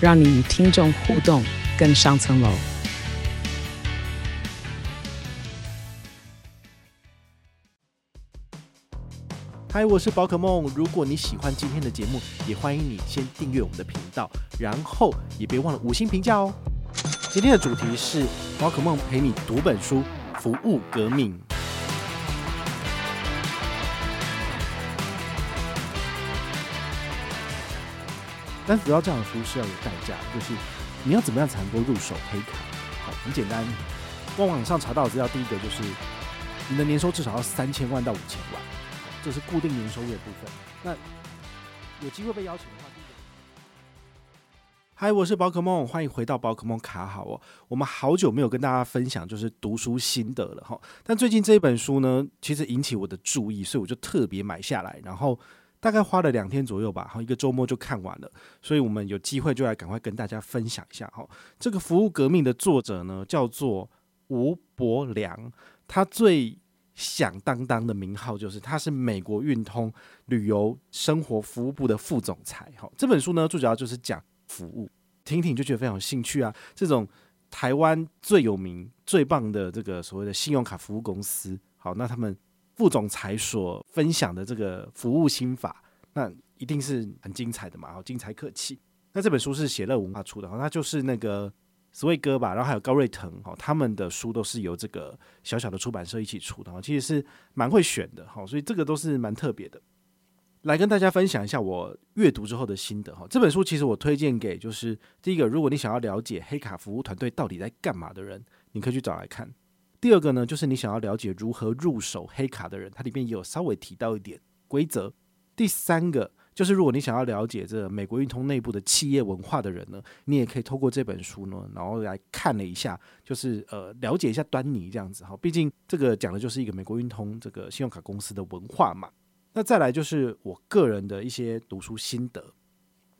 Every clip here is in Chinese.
让你与听众互动更上层楼。嗨，我是宝可梦。如果你喜欢今天的节目，也欢迎你先订阅我们的频道，然后也别忘了五星评价哦。今天的主题是宝可梦陪你读本书，服务革命。但主要这样的书是要有代价，就是你要怎么样才能够入手黑卡？好，很简单，官网上查到资料，第一个就是你的年收至少要三千万到五千万。这是固定年收入的部分。那有机会被邀请的话，第一个。嗨，我是宝可梦，欢迎回到宝可梦卡好哦。我们好久没有跟大家分享就是读书心得了哈。但最近这一本书呢，其实引起我的注意，所以我就特别买下来，然后大概花了两天左右吧，好，一个周末就看完了。所以我们有机会就来赶快跟大家分享一下哈。这个服务革命的作者呢，叫做吴伯良，他最。响当当的名号就是，他是美国运通旅游生活服务部的副总裁。好，这本书呢，最主要就是讲服务，听听就觉得非常有兴趣啊。这种台湾最有名、最棒的这个所谓的信用卡服务公司，好，那他们副总裁所分享的这个服务心法，那一定是很精彩的嘛，好，精彩可期。那这本书是写乐文化出的，好，它就是那个。斯威哥吧，然后还有高瑞腾，好，他们的书都是由这个小小的出版社一起出的，其实是蛮会选的，哈，所以这个都是蛮特别的。来跟大家分享一下我阅读之后的心得，哈，这本书其实我推荐给就是第一个，如果你想要了解黑卡服务团队到底在干嘛的人，你可以去找来看。第二个呢，就是你想要了解如何入手黑卡的人，它里面也有稍微提到一点规则。第三个。就是如果你想要了解这美国运通内部的企业文化的人呢，你也可以透过这本书呢，然后来看了一下，就是呃了解一下端倪这样子哈。毕竟这个讲的就是一个美国运通这个信用卡公司的文化嘛。那再来就是我个人的一些读书心得。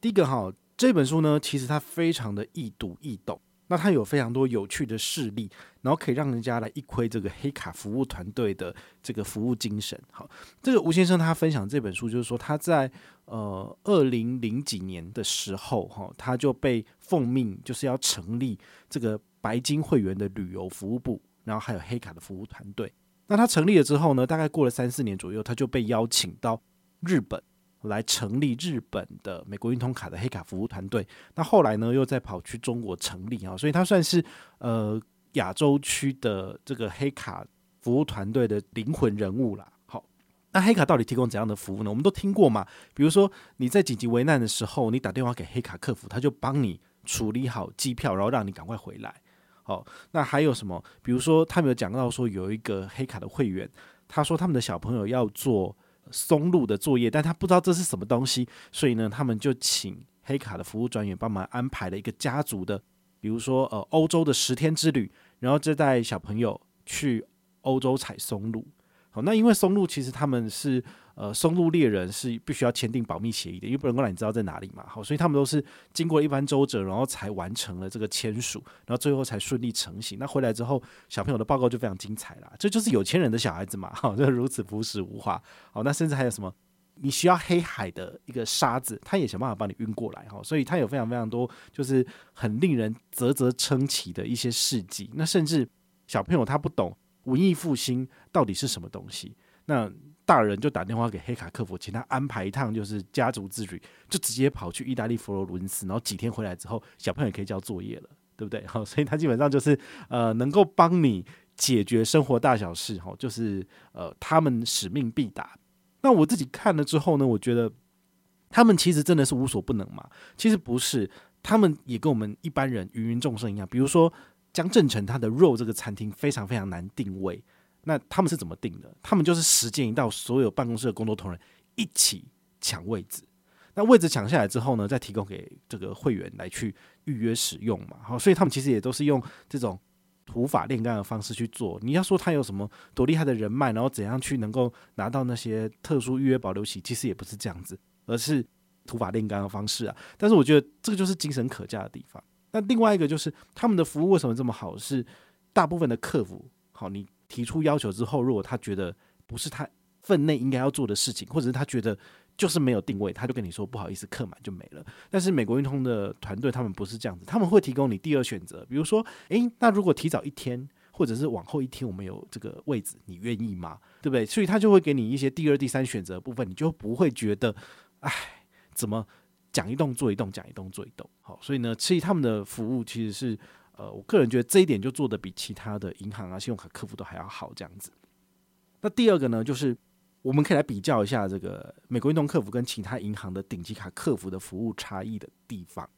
第一个哈，这本书呢，其实它非常的易读易懂。那它有非常多有趣的事例，然后可以让人家来一窥这个黑卡服务团队的这个服务精神。好，这个吴先生他分享这本书，就是说他在呃二零零几年的时候，哈，他就被奉命就是要成立这个白金会员的旅游服务部，然后还有黑卡的服务团队。那他成立了之后呢，大概过了三四年左右，他就被邀请到日本。来成立日本的美国运通卡的黑卡服务团队，那后来呢，又再跑去中国成立啊，所以他算是呃亚洲区的这个黑卡服务团队的灵魂人物啦。好，那黑卡到底提供怎样的服务呢？我们都听过嘛，比如说你在紧急危难的时候，你打电话给黑卡客服，他就帮你处理好机票，然后让你赶快回来。好，那还有什么？比如说他们有讲到说有一个黑卡的会员，他说他们的小朋友要做。松露的作业，但他不知道这是什么东西，所以呢，他们就请黑卡的服务专员帮忙安排了一个家族的，比如说呃欧洲的十天之旅，然后就带小朋友去欧洲采松露。好，那因为松露其实他们是。呃，松露猎人是必须要签订保密协议的，因为不能够让你知道在哪里嘛。好，所以他们都是经过一番周折，然后才完成了这个签署，然后最后才顺利成行。那回来之后，小朋友的报告就非常精彩啦。这就是有钱人的小孩子嘛，好，就如此朴实无华。好，那甚至还有什么？你需要黑海的一个沙子，他也想办法帮你运过来。哈，所以他有非常非常多，就是很令人啧啧称奇的一些事迹。那甚至小朋友他不懂文艺复兴到底是什么东西，那。大人就打电话给黑卡客服，请他安排一趟，就是家族之旅，就直接跑去意大利佛罗伦斯，然后几天回来之后，小朋友也可以交作业了，对不对？好，所以他基本上就是呃，能够帮你解决生活大小事，哈，就是呃，他们使命必达。那我自己看了之后呢，我觉得他们其实真的是无所不能嘛。其实不是，他们也跟我们一般人芸芸众生一样。比如说江正成他的肉这个餐厅非常非常难定位。那他们是怎么定的？他们就是时间一到，所有办公室的工作同仁一起抢位置。那位置抢下来之后呢，再提供给这个会员来去预约使用嘛。好，所以他们其实也都是用这种土法炼钢的方式去做。你要说他有什么多厉害的人脉，然后怎样去能够拿到那些特殊预约保留席，其实也不是这样子，而是土法炼钢的方式啊。但是我觉得这个就是精神可嘉的地方。那另外一个就是他们的服务为什么这么好？是大部分的客服，好，你提出要求之后，如果他觉得不是他分内应该要做的事情，或者是他觉得就是没有定位，他就跟你说不好意思，客满就没了。但是美国运通的团队他们不是这样子，他们会提供你第二选择，比如说，诶，那如果提早一天或者是往后一天，我们有这个位置，你愿意吗？对不对？所以他就会给你一些第二、第三选择部分，你就不会觉得，哎，怎么？讲一动做一动，讲一动做一动，好，所以呢，其实他们的服务其实是，呃，我个人觉得这一点就做得比其他的银行啊、信用卡客服都还要好，这样子。那第二个呢，就是我们可以来比较一下这个美国运动客服跟其他银行的顶级卡客服的服务差异的地方。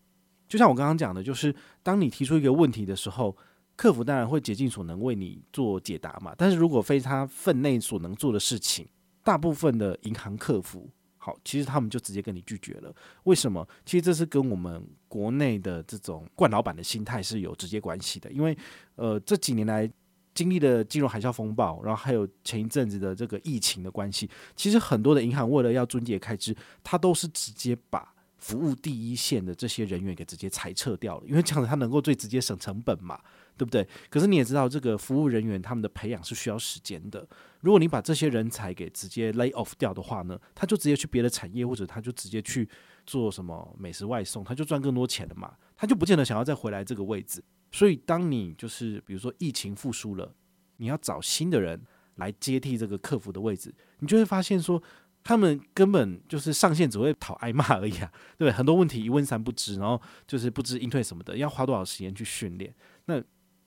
就像我刚刚讲的，就是当你提出一个问题的时候，客服当然会竭尽所能为你做解答嘛。但是如果非他分内所能做的事情，大部分的银行客服。好，其实他们就直接跟你拒绝了。为什么？其实这是跟我们国内的这种惯老板的心态是有直接关系的。因为，呃，这几年来经历的金融海啸风暴，然后还有前一阵子的这个疫情的关系，其实很多的银行为了要撙节开支，他都是直接把服务第一线的这些人员给直接裁撤掉了，因为这样子他能够最直接省成本嘛。对不对？可是你也知道，这个服务人员他们的培养是需要时间的。如果你把这些人才给直接 lay off 掉的话呢，他就直接去别的产业，或者他就直接去做什么美食外送，他就赚更多钱了嘛。他就不见得想要再回来这个位置。所以，当你就是比如说疫情复苏了，你要找新的人来接替这个客服的位置，你就会发现说，他们根本就是上线只会讨挨骂而已啊，对？很多问题一问三不知，然后就是不知应对什么的，要花多少时间去训练？那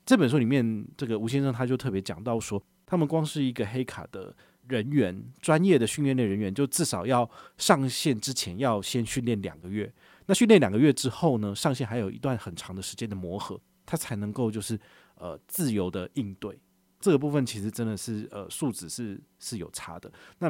这本书里面，这个吴先生他就特别讲到说，他们光是一个黑卡的人员，专业的训练的人员，就至少要上线之前要先训练两个月。那训练两个月之后呢，上线还有一段很长的时间的磨合，他才能够就是呃自由的应对。这个部分其实真的是呃素质是是有差的。那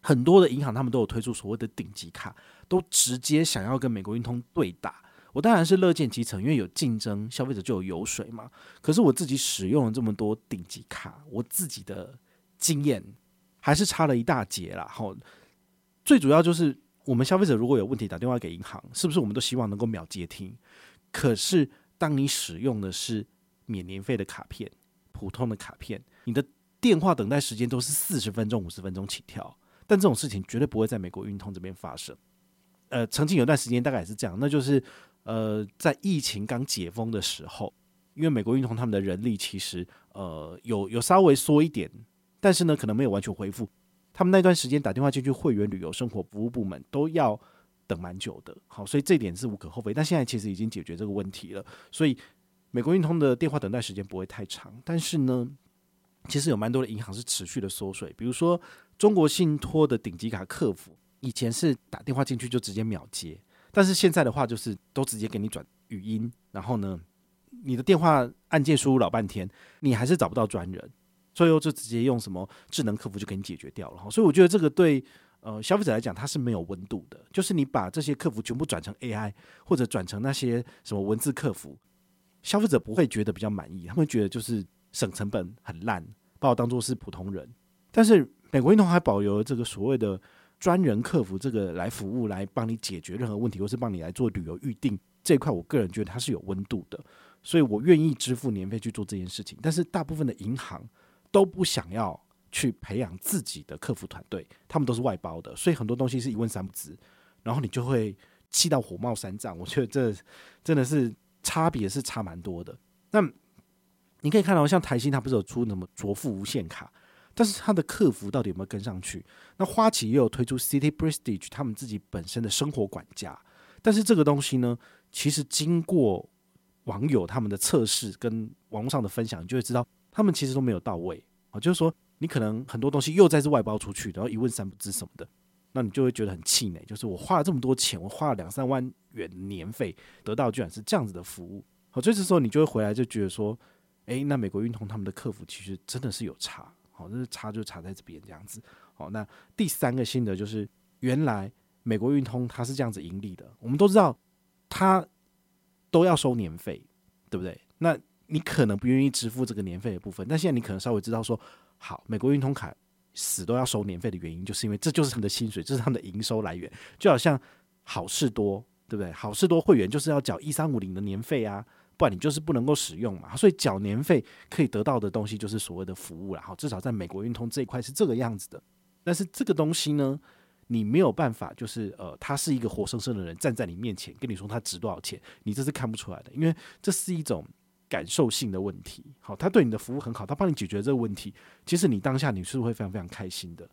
很多的银行他们都有推出所谓的顶级卡，都直接想要跟美国运通对打。我当然是乐见其成，因为有竞争，消费者就有油水嘛。可是我自己使用了这么多顶级卡，我自己的经验还是差了一大截啦。好，最主要就是我们消费者如果有问题打电话给银行，是不是我们都希望能够秒接听？可是当你使用的是免年费的卡片、普通的卡片，你的电话等待时间都是四十分钟、五十分钟起跳。但这种事情绝对不会在美国运通这边发生。呃，曾经有段时间大概也是这样，那就是。呃，在疫情刚解封的时候，因为美国运通他们的人力其实呃有有稍微缩一点，但是呢，可能没有完全恢复。他们那段时间打电话进去会员旅游生活服务部门都要等蛮久的。好，所以这点是无可厚非。但现在其实已经解决这个问题了，所以美国运通的电话等待时间不会太长。但是呢，其实有蛮多的银行是持续的缩水，比如说中国信托的顶级卡客服，以前是打电话进去就直接秒接。但是现在的话，就是都直接给你转语音，然后呢，你的电话按键输入老半天，你还是找不到专人，最后就直接用什么智能客服就给你解决掉了。所以我觉得这个对呃消费者来讲，它是没有温度的。就是你把这些客服全部转成 AI，或者转成那些什么文字客服，消费者不会觉得比较满意，他们觉得就是省成本很烂，把我当做是普通人。但是美国运通还保留了这个所谓的。专人客服这个来服务，来帮你解决任何问题，或是帮你来做旅游预定这一块，我个人觉得它是有温度的，所以我愿意支付年费去做这件事情。但是大部分的银行都不想要去培养自己的客服团队，他们都是外包的，所以很多东西是一问三不知，然后你就会气到火冒三丈。我觉得这真的是差别是差蛮多的。那你可以看到，像台新它不是有出什么卓富无限卡？但是它的客服到底有没有跟上去？那花旗也有推出 City Prestige，他们自己本身的生活管家。但是这个东西呢，其实经过网友他们的测试跟网络上的分享，你就会知道他们其实都没有到位啊。就是说，你可能很多东西又再次外包出去，然后一问三不知什么的，那你就会觉得很气馁。就是我花了这么多钱，我花了两三万元年费，得到居然是这样子的服务。好，这时候你就会回来就觉得说，诶，那美国运通他们的客服其实真的是有差。好，这是差就差在这边这样子。好，那第三个心得就是，原来美国运通它是这样子盈利的，我们都知道它都要收年费，对不对？那你可能不愿意支付这个年费的部分，但现在你可能稍微知道说，好，美国运通卡死都要收年费的原因，就是因为这就是他们的薪水，这是他们的营收来源，就好像好事多，对不对？好事多会员就是要缴一三五零的年费啊，不然你就是不能够使用嘛。所以缴年费可以得到的东西就是所谓的服务然后，至少在美国运通这一块是这个样子的。但是这个东西呢，你没有办法，就是呃，他是一个活生生的人站在你面前跟你说他值多少钱，你这是看不出来的，因为这是一种。感受性的问题，好，他对你的服务很好，他帮你解决这个问题，其实你当下你是会非常非常开心的，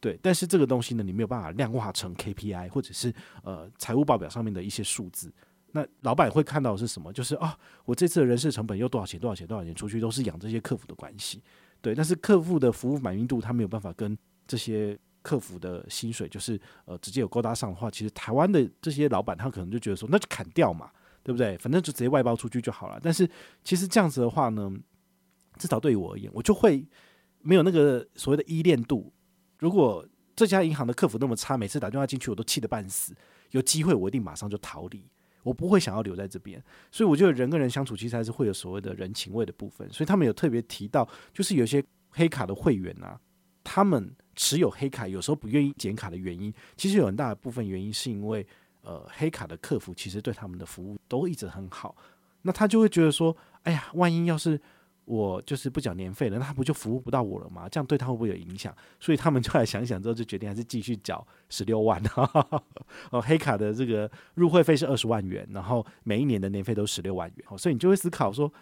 对。但是这个东西呢，你没有办法量化成 KPI 或者是呃财务报表上面的一些数字。那老板会看到的是什么？就是啊，我这次的人事成本又多少钱？多少钱？多少钱出去都是养这些客服的关系，对。但是客户的服务满意度，他没有办法跟这些客服的薪水就是呃直接有勾搭上的话，其实台湾的这些老板他可能就觉得说，那就砍掉嘛。对不对？反正就直接外包出去就好了。但是其实这样子的话呢，至少对于我而言，我就会没有那个所谓的依恋度。如果这家银行的客服那么差，每次打电话进去我都气得半死，有机会我一定马上就逃离，我不会想要留在这边。所以我觉得人跟人相处其实还是会有所谓的人情味的部分。所以他们有特别提到，就是有些黑卡的会员啊，他们持有黑卡有时候不愿意剪卡的原因，其实有很大的部分原因是因为。呃，黑卡的客服其实对他们的服务都一直很好，那他就会觉得说，哎呀，万一要是我就是不缴年费了，那他不就服务不到我了吗？这样对他会不会有影响？所以他们就来想想之后，就决定还是继续缴十六万。哦，黑卡的这个入会费是二十万元，然后每一年的年费都十六万元。哦所以你就会思考说，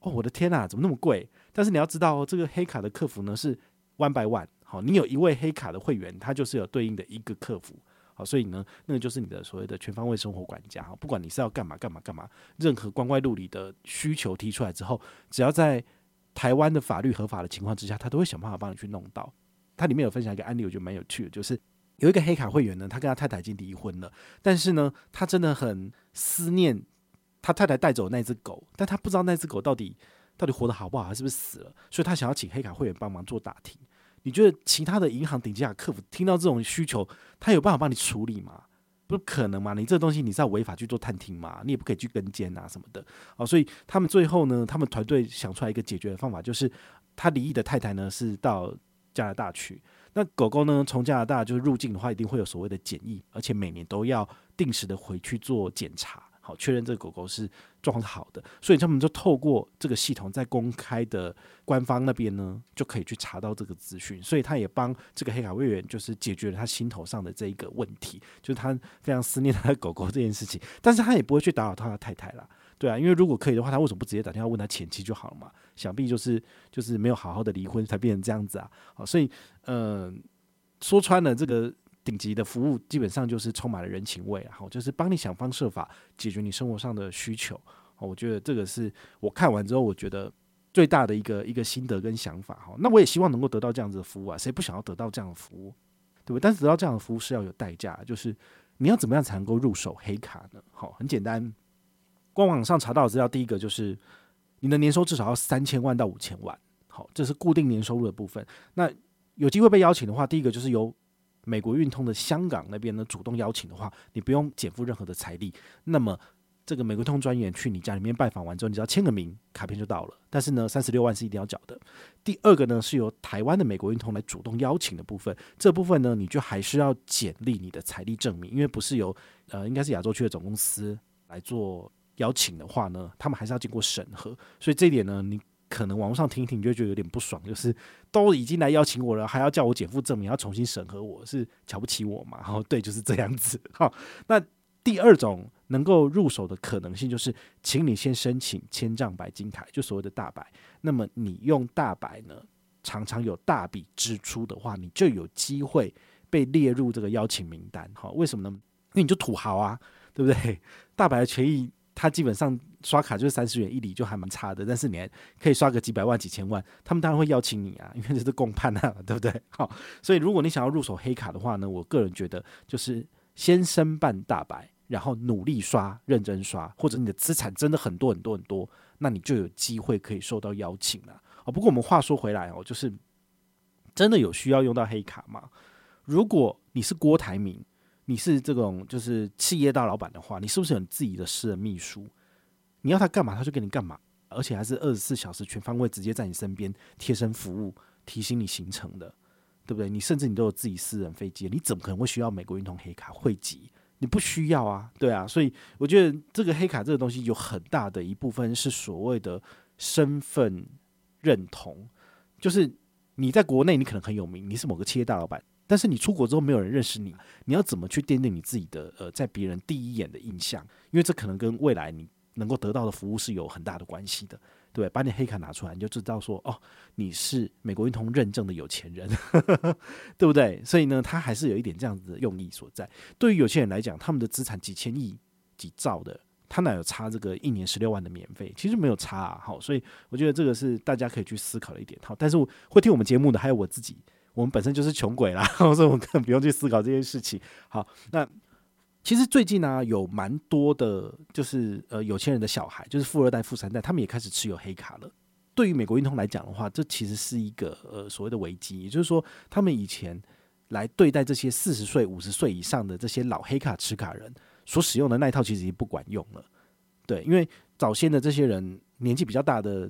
哦，我的天呐，怎么那么贵？但是你要知道哦，这个黑卡的客服呢是 one by one。好，你有一位黑卡的会员，他就是有对应的一个客服。好，所以呢，那个就是你的所谓的全方位生活管家。不管你是要干嘛干嘛干嘛，任何光怪陆离的需求提出来之后，只要在台湾的法律合法的情况之下，他都会想办法帮你去弄到。他里面有分享一个案例，我觉得蛮有趣的，就是有一个黑卡会员呢，他跟他太太已经离婚了，但是呢，他真的很思念他太太带走的那只狗，但他不知道那只狗到底到底活得好不好，还是不是死了，所以他想要请黑卡会员帮忙做打听。你觉得其他的银行顶级卡客服听到这种需求，他有办法帮你处理吗？不可能嘛！你这东西你是要违法去做探听嘛？你也不可以去跟监啊什么的。哦，所以他们最后呢，他们团队想出来一个解决的方法，就是他离异的太太呢是到加拿大去，那狗狗呢从加拿大就是入境的话，一定会有所谓的检疫，而且每年都要定时的回去做检查。好，确认这个狗狗是状况好的，所以他们就透过这个系统，在公开的官方那边呢，就可以去查到这个资讯。所以他也帮这个黑卡会员，就是解决了他心头上的这一个问题，就是他非常思念他的狗狗这件事情。但是他也不会去打扰他的太太啦，对啊，因为如果可以的话，他为什么不直接打电话问他前妻就好了嘛？想必就是就是没有好好的离婚才变成这样子啊。好，所以嗯、说穿了这个。顶级的服务基本上就是充满了人情味，然后，就是帮你想方设法解决你生活上的需求。我觉得这个是我看完之后，我觉得最大的一个一个心得跟想法。哈，那我也希望能够得到这样子的服务啊，谁不想要得到这样的服务，对不对？但是得到这样的服务是要有代价，就是你要怎么样才能够入手黑卡呢？好，很简单，官网上查到的资料，第一个就是你的年收至少要三千万到五千万，好，这是固定年收入的部分。那有机会被邀请的话，第一个就是由美国运通的香港那边呢，主动邀请的话，你不用减负任何的财力。那么，这个美国通专员去你家里面拜访完之后，你只要签个名，卡片就到了。但是呢，三十六万是一定要缴的。第二个呢，是由台湾的美国运通来主动邀请的部分，这部分呢，你就还是要检历你的财力证明，因为不是由呃，应该是亚洲区的总公司来做邀请的话呢，他们还是要经过审核。所以这一点呢，你。可能网络上听听，你就觉得有点不爽，就是都已经来邀请我了，还要叫我减负证明，要重新审核我，是瞧不起我嘛？然 后对，就是这样子。好，那第二种能够入手的可能性，就是请你先申请千丈白金卡，就所谓的大白。那么你用大白呢，常常有大笔支出的话，你就有机会被列入这个邀请名单。好，为什么呢？因为你就土豪啊，对不对？大白的权益。他基本上刷卡就是三十元一里，就还蛮差的。但是你还可以刷个几百万、几千万，他们当然会邀请你啊，因为这是共判啊，对不对？好，所以如果你想要入手黑卡的话呢，我个人觉得就是先申办大白，然后努力刷、认真刷，或者你的资产真的很多很多很多，那你就有机会可以受到邀请了。哦，不过我们话说回来哦，就是真的有需要用到黑卡吗？如果你是郭台铭，你是这种就是企业大老板的话，你是不是有自己的私人秘书？你要他干嘛，他就给你干嘛，而且还是二十四小时全方位直接在你身边贴身服务，提醒你行程的，对不对？你甚至你都有自己私人飞机，你怎么可能会需要美国运通黑卡汇集？你不需要啊，对啊。所以我觉得这个黑卡这个东西有很大的一部分是所谓的身份认同，就是你在国内你可能很有名，你是某个企业大老板。但是你出国之后没有人认识你，你要怎么去奠定你自己的呃，在别人第一眼的印象？因为这可能跟未来你能够得到的服务是有很大的关系的，对，把你黑卡拿出来，你就知道说哦，你是美国运通认证的有钱人，对不对？所以呢，他还是有一点这样子的用意所在。对于有钱人来讲，他们的资产几千亿、几兆的，他哪有差这个一年十六万的免费？其实没有差啊。好，所以我觉得这个是大家可以去思考的一点。好，但是会听我们节目的还有我自己。我们本身就是穷鬼啦，所以我们根本不用去思考这件事情。好，那其实最近呢、有蛮多的，就是呃有钱人的小孩，就是富二代、富三代，他们也开始持有黑卡了。对于美国运通来讲的话，这其实是一个呃所谓的危机，也就是说，他们以前来对待这些四十岁、五十岁以上的这些老黑卡持卡人所使用的那一套，其实已经不管用了。对，因为早先的这些人年纪比较大的。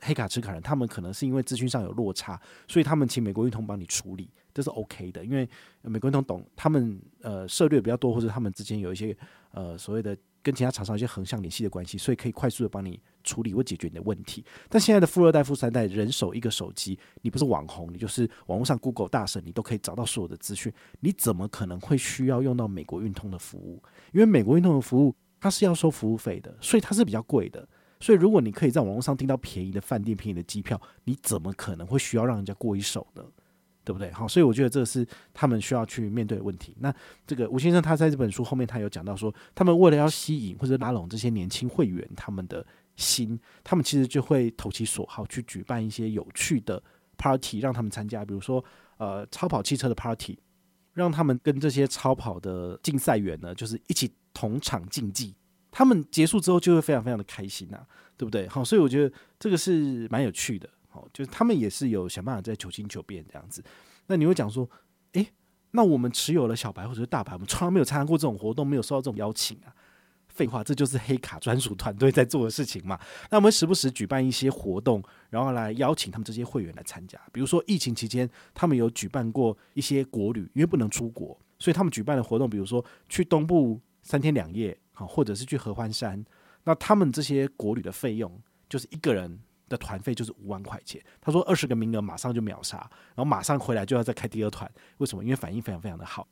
黑卡持卡人，他们可能是因为资讯上有落差，所以他们请美国运通帮你处理，这是 OK 的。因为美国运通懂他们呃涉略比较多，或者他们之间有一些呃所谓的跟其他厂商一些横向联系的关系，所以可以快速的帮你处理或解决你的问题。但现在的富二代、富三代，人手一个手机，你不是网红，你就是网络上 Google 大神，你都可以找到所有的资讯，你怎么可能会需要用到美国运通的服务？因为美国运通的服务它是要收服务费的，所以它是比较贵的。所以，如果你可以在网络上订到便宜的饭店、便宜的机票，你怎么可能会需要让人家过一手呢？对不对？好，所以我觉得这是他们需要去面对的问题。那这个吴先生他在这本书后面，他有讲到说，他们为了要吸引或者拉拢这些年轻会员他们的心，他们其实就会投其所好去举办一些有趣的 party，让他们参加，比如说呃超跑汽车的 party，让他们跟这些超跑的竞赛员呢，就是一起同场竞技。他们结束之后就会非常非常的开心呐、对不对？好，所以我觉得这个是蛮有趣的。好，就是他们也是有想办法在求新求变这样子。那你会讲说，诶，那我们持有了小白或者是大白，我们从来没有参加过这种活动，没有收到这种邀请啊。废话，这就是黑卡专属团队在做的事情嘛。那我们时不时举办一些活动，然后来邀请他们这些会员来参加。比如说疫情期间，他们有举办过一些国旅，因为不能出国，所以他们举办的活动，比如说去东部三天两夜。或者是去合欢山，那他们这些国旅的费用，就是一个人的团费就是五万块钱。他说二十个名额马上就秒杀，然后马上回来就要再开第二团。为什么？因为反应非常非常的好。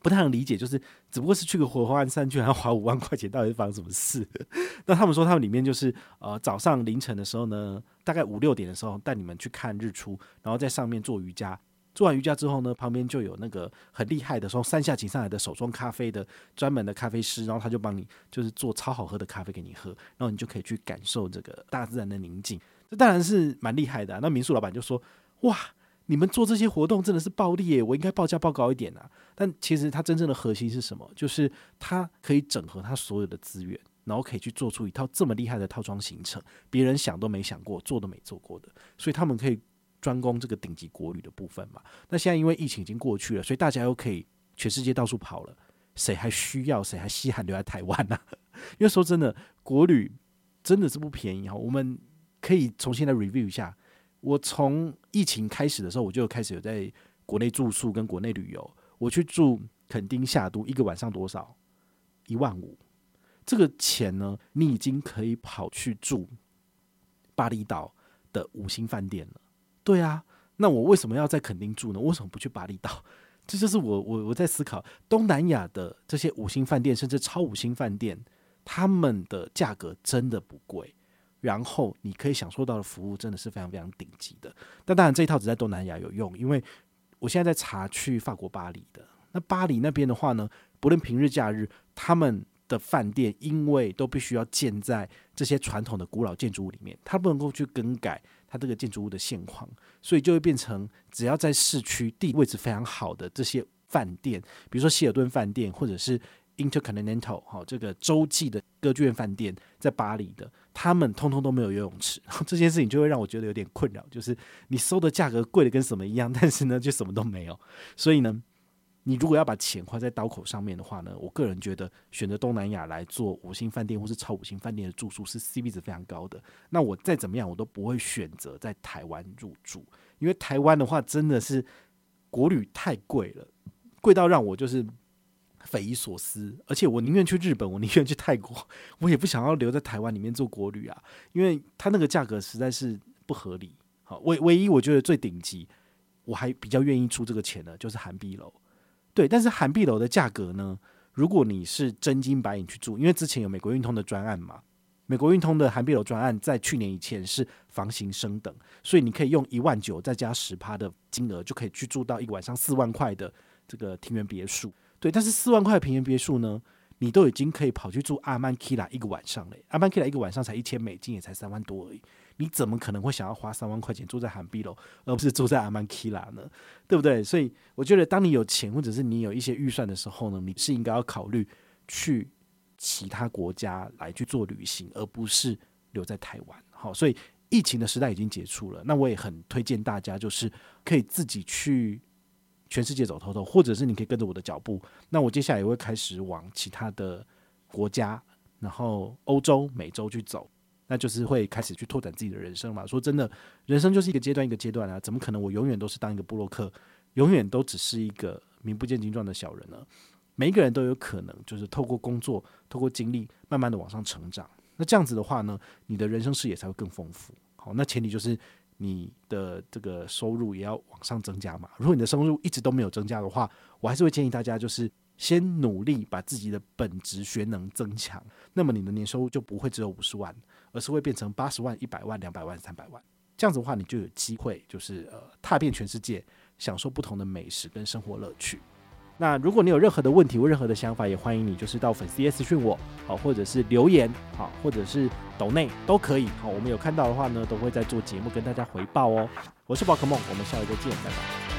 不太能理解，就是只不过是去个合欢山，居然要花五万块钱，到底是发生什么事？那他们说他们里面就是呃早上凌晨的时候呢，大概五六点的时候带你们去看日出，然后在上面做瑜伽。做完瑜伽之后呢，旁边就有那个很厉害的从山下请上来的手冲咖啡的专门的咖啡师，然后他就帮你就是做超好喝的咖啡给你喝，然后你就可以去感受这个大自然的宁静。这当然是蛮厉害的。那民宿老板就说：“哇，你们做这些活动真的是暴利耶，我应该报价报高一点啊。”但其实它真正的核心是什么？就是它可以整合它所有的资源，然后可以去做出一套这么厉害的套装行程，别人想都没想过，做都没做过的，所以他们可以。专攻这个顶级国旅的部分嘛，那现在因为疫情已经过去了，所以大家又可以全世界到处跑了，谁还需要谁还稀罕留在台湾呢？因为说真的，国旅真的是不便宜哈。我们可以重新来 review 一下，我从疫情开始的时候，我就开始有在国内住宿跟国内旅游。我去住垦丁夏都，一个晚上多少？一万五。这个钱呢，你已经可以跑去住巴厘岛的五星饭店了。对啊，那我为什么要在垦丁住呢？为什么不去巴厘岛？这就是我我我在思考东南亚的这些五星饭店，甚至超五星饭店，他们的价格真的不贵，然后你可以享受到的服务真的是非常非常顶级的。但当然这一套只在东南亚有用，因为我现在在查去法国巴黎的，那巴黎那边的话呢，不论平日假日，他们的饭店因为都必须要建在这些传统的古老建筑物里面，它不能够去更改。它这个建筑物的现况，所以就会变成只要在市区地位置非常好的这些饭店，比如说希尔顿饭店或者是 Intercontinental 哈，这个洲际的歌剧院饭店在巴黎的，他们通通都没有游泳池。这件事情就会让我觉得有点困扰，就是你收的价格贵的跟什么一样，但是呢，就什么都没有。所以呢，你如果要把钱花在刀口上面的话呢，我个人觉得选择东南亚来做五星饭店或是超五星饭店的住宿是 CP 值非常高的。那我再怎么样，我都不会选择在台湾入住，因为台湾的话真的是国旅太贵了，贵到让我就是匪夷所思。而且我宁愿去日本，我宁愿去泰国，我也不想要留在台湾里面做国旅啊，因为它那个价格实在是不合理。好，唯唯一我觉得最顶级，我还比较愿意出这个钱的，就是韩碧楼。对，但是涵碧楼的价格呢？如果你是真金白银去住，因为之前有美国运通的专案嘛，美国运通的涵碧楼专案在去年以前是房型升等，所以你可以用一万九再加十趴的金额，就可以去住到一个晚上四万块的这个庭园别墅。对，但是四万块的庭园别墅呢，你都已经可以跑去住阿曼 Kila 一个晚上了，阿曼 Kila 一个晚上才一千美金，也才三万多而已。你怎么可能会想要花三万块钱住在涵碧楼，而不是住在阿曼 Kila 呢？对不对？所以我觉得，当你有钱或者是你有一些预算的时候呢，你是应该要考虑去其他国家来去做旅行，而不是留在台湾。好，所以疫情的时代已经结束了，那我也很推荐大家，就是可以自己去全世界走透透，或者是你可以跟着我的脚步。那我接下来也会开始往其他的国家，然后欧洲、美洲去走。那就是会开始去拓展自己的人生嘛。说真的，人生就是一个阶段一个阶段啊，怎么可能我永远都是当一个布洛克，永远都只是一个名不见经传的小人呢？每一个人都有可能，就是透过工作、透过经历，慢慢的往上成长。那这样子的话呢，你的人生视野才会更丰富。好，那前提就是你的这个收入也要往上增加嘛。如果你的收入一直都没有增加的话，我还是会建议大家就是。先努力把自己的本职学能增强，那么你的年收入就不会只有五十万，而是会变成八十万、一百万、两百万、三百万。这样子的话，你就有机会就是呃踏遍全世界，享受不同的美食跟生活乐趣。那如果你有任何的问题或任何的想法，也欢迎你就是到粉丝页私讯我，好，或者是留言，好，或者是抖内都可以。好，我们有看到的话呢，都会在做节目跟大家回报哦。我是宝可梦，我们下回再见，拜拜。